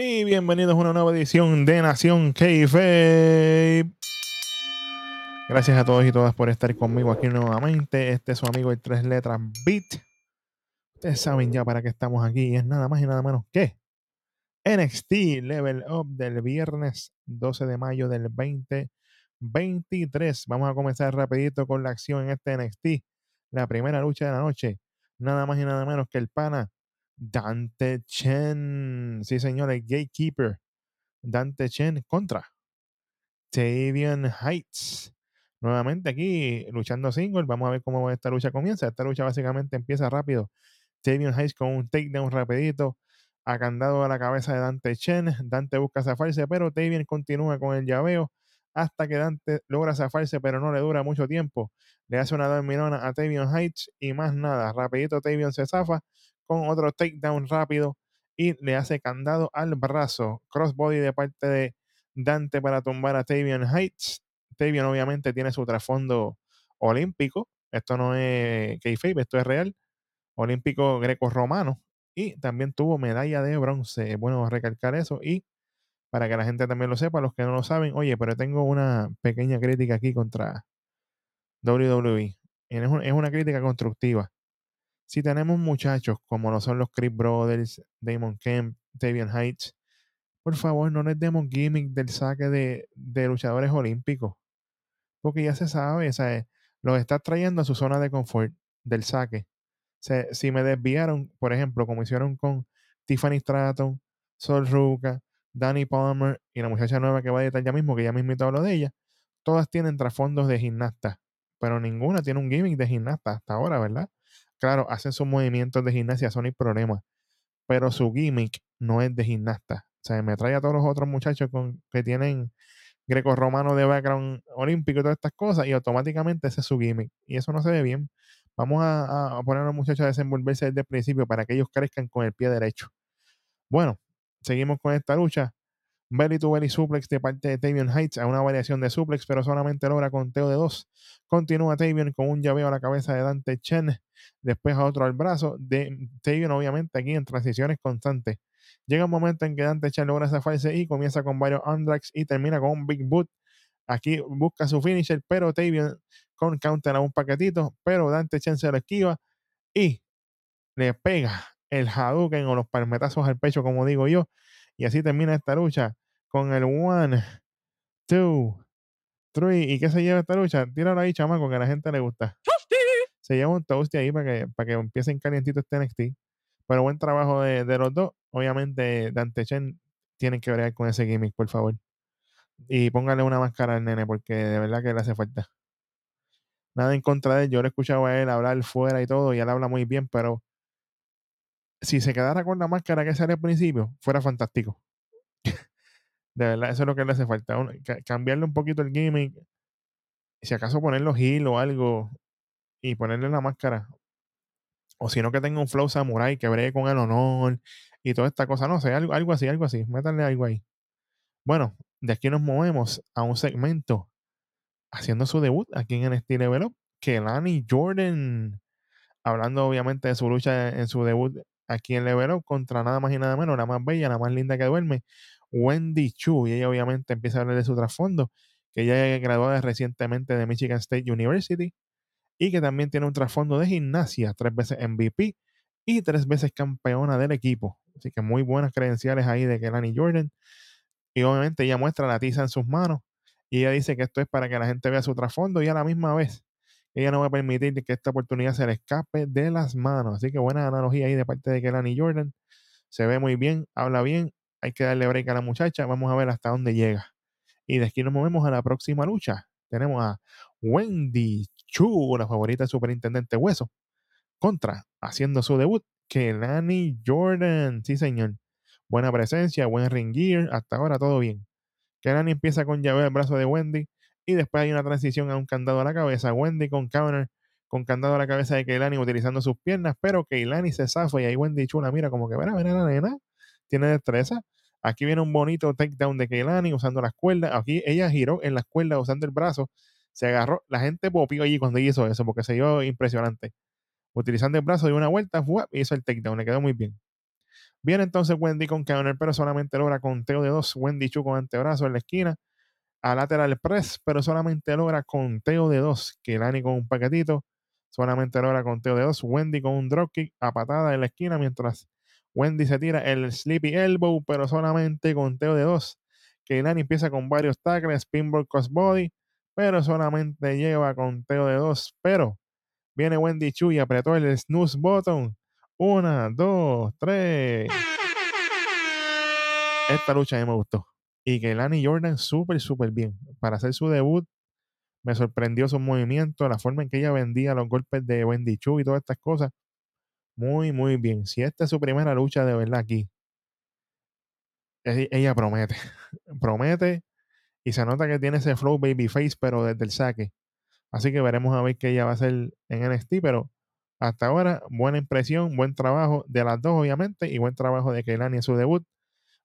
Y bienvenidos a una nueva edición de Nación Keife. Gracias a todos y todas por estar conmigo aquí nuevamente. Este es su amigo el tres letras Beat. Ustedes saben ya para qué estamos aquí. Es nada más y nada menos que NXT Level Up del viernes 12 de mayo del 2023. Vamos a comenzar rapidito con la acción en este NXT. La primera lucha de la noche. Nada más y nada menos que el pana Dante Chen. Sí, señor, el gatekeeper. Dante Chen contra Tavian Heights. Nuevamente aquí luchando single. Vamos a ver cómo esta lucha comienza. Esta lucha básicamente empieza rápido. Tavian Heights con un takedown rapidito. A candado a la cabeza de Dante Chen. Dante busca zafarse, pero Tavian continúa con el llaveo hasta que Dante logra zafarse, pero no le dura mucho tiempo. Le hace una dormilona a Tavion Heights y más nada. Rapidito Tavion se zafa con otro takedown rápido y le hace candado al brazo. Crossbody de parte de Dante para tumbar a Tavion Heights. Tavion obviamente tiene su trasfondo olímpico. Esto no es kayfabe, esto es real. Olímpico greco-romano. Y también tuvo medalla de bronce. Bueno, recalcar eso. Y para que la gente también lo sepa, los que no lo saben, oye, pero tengo una pequeña crítica aquí contra WWE. Es, es una crítica constructiva si tenemos muchachos como lo son los Chris Brothers, Damon Kemp, Tavian Heights, por favor no les demos gimmick del saque de, luchadores olímpicos. Porque ya se sabe, o los está trayendo a su zona de confort del saque. si me desviaron, por ejemplo, como hicieron con Tiffany Stratton, Sol Ruka, Danny Palmer y la muchacha nueva que va a editar ya mismo, que ya mismo hablo de ella, todas tienen trasfondos de gimnasta, pero ninguna tiene un gimmick de gimnasta hasta ahora, ¿verdad? Claro, hacen sus movimientos de gimnasia, son hay problema. Pero su gimmick no es de gimnasta. O sea, me trae a todos los otros muchachos que tienen greco-romano de background olímpico y todas estas cosas, y automáticamente ese es su gimmick. Y eso no se ve bien. Vamos a, poner a los muchachos a desenvolverse desde el principio para que ellos crezcan con el pie derecho. Bueno, seguimos con esta lucha. Belly to belly suplex de parte de Tavion Heights a una variación de suplex, pero solamente logra conteo de dos. Continúa Tavion con un llaveo a la cabeza de Dante Chen, después a otro al brazo. De Tavion, obviamente, aquí en transiciones constantes. Llega un momento en que Dante Chen logra zafarse y comienza con varios undrags y termina con un Big Boot. Aquí busca su finisher, pero Tavion con counter a un paquetito, pero Dante Chen se lo esquiva y le pega el Hadouken o los palmetazos al pecho, como digo yo, y así termina esta lucha con el one, two, three. ¿Y qué se lleva esta lucha? Tíralo ahí, chamaco, que a la gente le gusta. Se lleva un toast ahí para que, para que empiecen calientito este NXT. Pero buen trabajo de, los dos. Obviamente, Dante Chen tienen que ver con ese gimmick, por favor. Y póngale una máscara al nene, porque de verdad que le hace falta. Nada en contra de él. Yo le he escuchado a él hablar fuera y todo, y él habla muy bien, pero si se quedara con la máscara que sale al principio, fuera fantástico. De verdad, eso es lo que le hace falta. cambiarle un poquito el gimmick. Si acaso ponerle heel o algo y ponerle la máscara. O si no, que tenga un flow samurai que bregue con el honor y toda esta cosa. No sé, algo, algo así, algo así. Métanle algo ahí. Bueno, de aquí nos movemos a un segmento haciendo su debut aquí en estilo Level Up. Que Lani Jordan, hablando obviamente de su lucha en su debut aquí en Level Up contra nada más y nada menos, la más bella, la más linda que duerme, Wendy Chu. Y ella obviamente empieza a hablar de su trasfondo, que ella es graduada recientemente de Michigan State University y que también tiene un trasfondo de gimnasia, tres veces MVP y tres veces campeona del equipo. Así que muy buenas credenciales ahí de Kelani Jordan. Y obviamente ella muestra la tiza en sus manos y ella dice que esto es para que la gente vea su trasfondo y a la misma vez ella no va a permitir que esta oportunidad se le escape de las manos. Así que buena analogía ahí de parte de Kelani Jordan. Se ve muy bien, habla bien. Hay que darle break a la muchacha. Vamos a ver hasta dónde llega. Y de aquí nos movemos a la próxima lucha. Tenemos a Wendy Chu, la favorita del superintendente Hueso, contra, haciendo su debut, Kelani Jordan. Sí, señor. Buena presencia, buen ring gear. Hasta ahora todo bien. Kelani empieza con llave al brazo de Wendy y después hay una transición a un candado a la cabeza. Wendy con counter, con candado a la cabeza de Keilani utilizando sus piernas, pero Keilani se zafa y ahí Wendy chula, mira como que, verá, verá la nena, tiene destreza. Aquí viene un bonito takedown de Keilani usando las cuerdas. Aquí ella giró en las cuerdas usando el brazo. Se agarró. La gente popió allí cuando hizo eso porque se vio impresionante. Utilizando el brazo de una vuelta, hizo el takedown. Le quedó muy bien. Viene entonces Wendy con counter, pero solamente logra conteo de dos. Wendy Chu con antebrazo en la esquina. A lateral press, pero solamente logra conteo de dos. Kelani con un paquetito. Solamente logra conteo de dos. Wendy con un dropkick a patada en la esquina mientras Wendy se tira el sleepy elbow, pero solamente conteo de dos. Keilani empieza con varios tackles, pinball crossbody, pero solamente lleva conteo de dos. Pero viene Wendy Chu y apretó el snooze button. Una, dos, tres. Esta lucha a mí me gustó. Y Keilani Jordan súper, súper bien. Para hacer su debut, me sorprendió su movimiento, la forma en que ella vendía los golpes de Wendy Chu y todas estas cosas. Muy, muy bien. Si esta es su primera lucha de verdad aquí, ella promete. promete y se nota que tiene ese flow babyface, pero desde el saque. Así que veremos a ver qué ella va a hacer en NXT, pero hasta ahora, buena impresión, buen trabajo de las dos, obviamente, y buen trabajo de Keilani en su debut.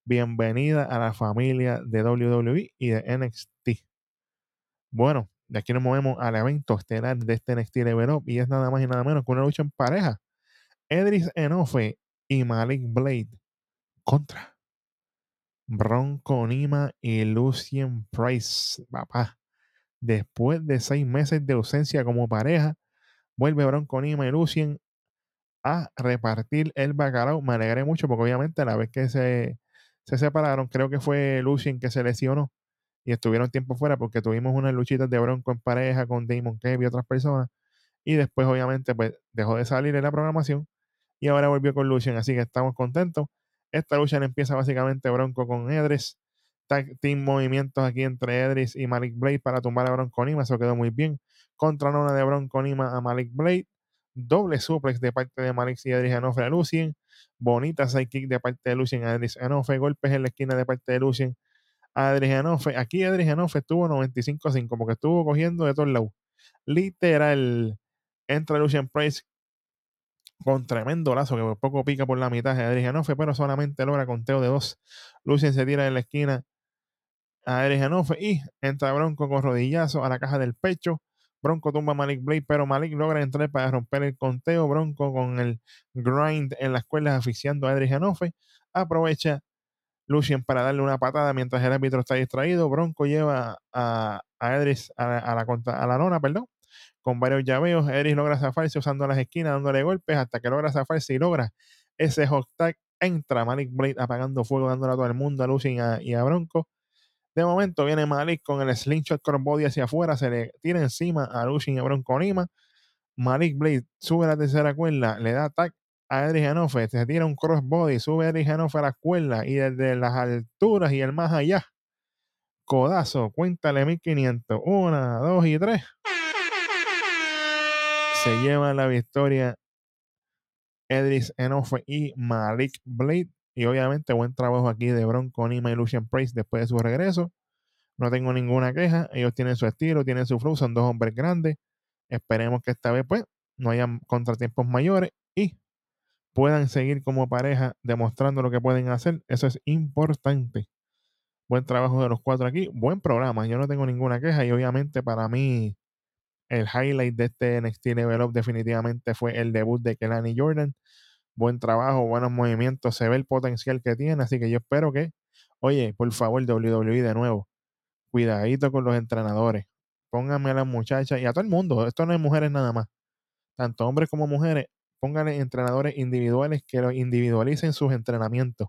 Bienvenida a la familia de WWE y de NXT. Bueno, de aquí nos movemos al evento estelar de este NXT Level Up y es nada más y nada menos que una lucha en pareja. Edris Enofe y Malik Blade contra Bronco Nima y Lucien Price. Papá, después de seis meses de ausencia como pareja, vuelve Bronco Nima y Lucien a repartir el bacalao. Me alegré mucho porque obviamente la vez que se, se separaron, creo que fue Lucien que se lesionó y estuvieron tiempo fuera porque tuvimos unas luchitas de Bronco en pareja con Damon Kevin y otras personas. Y después, obviamente, pues dejó de salir en la programación y ahora volvió con Lucien, así que estamos contentos. Esta lucha empieza básicamente Bronco con Edris. Tag team movimientos aquí entre Edris y Malik Blade para tumbar a Bronco Nima. Eso quedó muy bien. Contra Nona de Bronco Nima a Malik Blade. Doble suplex de parte de Malik y Edris Enofe a Lucien. Bonita sidekick de parte de Lucien a Edris. Golpes en la esquina de parte de Lucien a Edris. Aquí Edris Enofe estuvo 95-5 porque estuvo cogiendo de todos lados. Literal. Entra Lucien Price con tremendo lazo que por poco pica por la mitad de Adrianofe, pero solamente logra conteo de dos. Lucien se tira en la esquina a Adrianofe y entra Bronco con rodillazo a la caja del pecho. Bronco tumba a Malik Blade, pero Malik logra entrar para romper el conteo. Bronco con el grind en las cuerdas asfixiando a Adrianofe. Aprovecha Lucien para darle una patada mientras el árbitro está distraído. Bronco lleva a, a Edris a, la, a la lona, perdón con varios llaveos. Eris logra zafarse usando las esquinas, dándole golpes hasta que logra zafarse y logra ese hot tag. Entra Malik Blade apagando fuego, dándole a todo el mundo, a Lucien y a, Bronco. De momento viene Malik con el slingshot crossbody hacia afuera, se le tira encima a Lucien y a Bronco Nima. Malik Blade sube a la tercera cuerda, le da tag a Edric Hanofe, se tira un crossbody, sube Edric Hanofe a la cuerda y desde las alturas y el más allá, codazo, cuéntale 1500, una, dos y tres se lleva la victoria Edris Enofe y Malik Blade. Y obviamente buen trabajo aquí de Bronco Nima y Lucian Price después de su regreso. No tengo ninguna queja. Ellos tienen su estilo, tienen su flow, son dos hombres grandes. Esperemos que esta vez pues no haya contratiempos mayores y puedan seguir como pareja demostrando lo que pueden hacer. Eso es importante. Buen trabajo de los cuatro aquí. Buen programa. Yo no tengo ninguna queja y obviamente para mí el highlight de este NXT Level Up definitivamente fue el debut de Kelani Jordan. Buen trabajo, buenos movimientos, se ve el potencial que tiene, así que yo espero que, oye, por favor, WWE de nuevo, cuidadito con los entrenadores. Pónganme a las muchachas y a todo el mundo, esto no es mujeres nada más, tanto hombres como mujeres, pónganle entrenadores individuales que lo individualicen sus entrenamientos.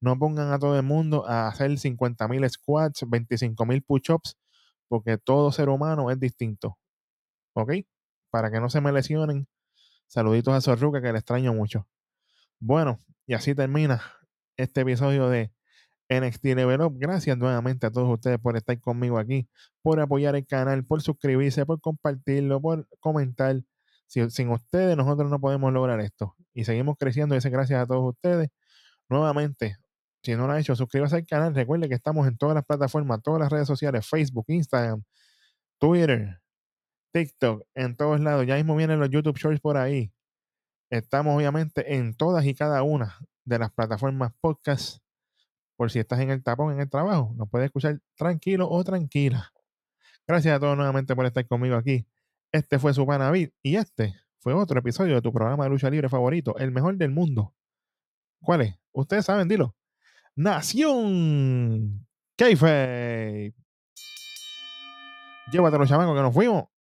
No pongan a todo el mundo a hacer 50.000 squats, 25.000 push-ups, porque todo ser humano es distinto. ¿Ok? Para que no se me lesionen. Saluditos a Sorruca que le extraño mucho. Bueno, y así termina este episodio de NXT Level Up. Gracias nuevamente a todos ustedes por estar conmigo aquí, por apoyar el canal, por suscribirse, por compartirlo, por comentar. sin ustedes nosotros no podemos lograr esto. Y seguimos creciendo y gracias a todos ustedes. Nuevamente, si no lo ha hecho, suscríbase al canal. Recuerde que estamos en todas las plataformas, todas las redes sociales, Facebook, Instagram, Twitter, TikTok, en todos lados. Ya mismo vienen los YouTube Shorts por ahí. Estamos obviamente en todas y cada una de las plataformas podcast. Por si estás en el tapón, en el trabajo, nos puedes escuchar tranquilo o tranquila. Gracias a todos nuevamente por estar conmigo aquí. Este fue su Panavid y este fue otro episodio de tu programa de lucha libre favorito, el mejor del mundo. ¿Cuál es? Ustedes saben, dilo. Nación Keife. Llévatelo, chamaco, que nos fuimos.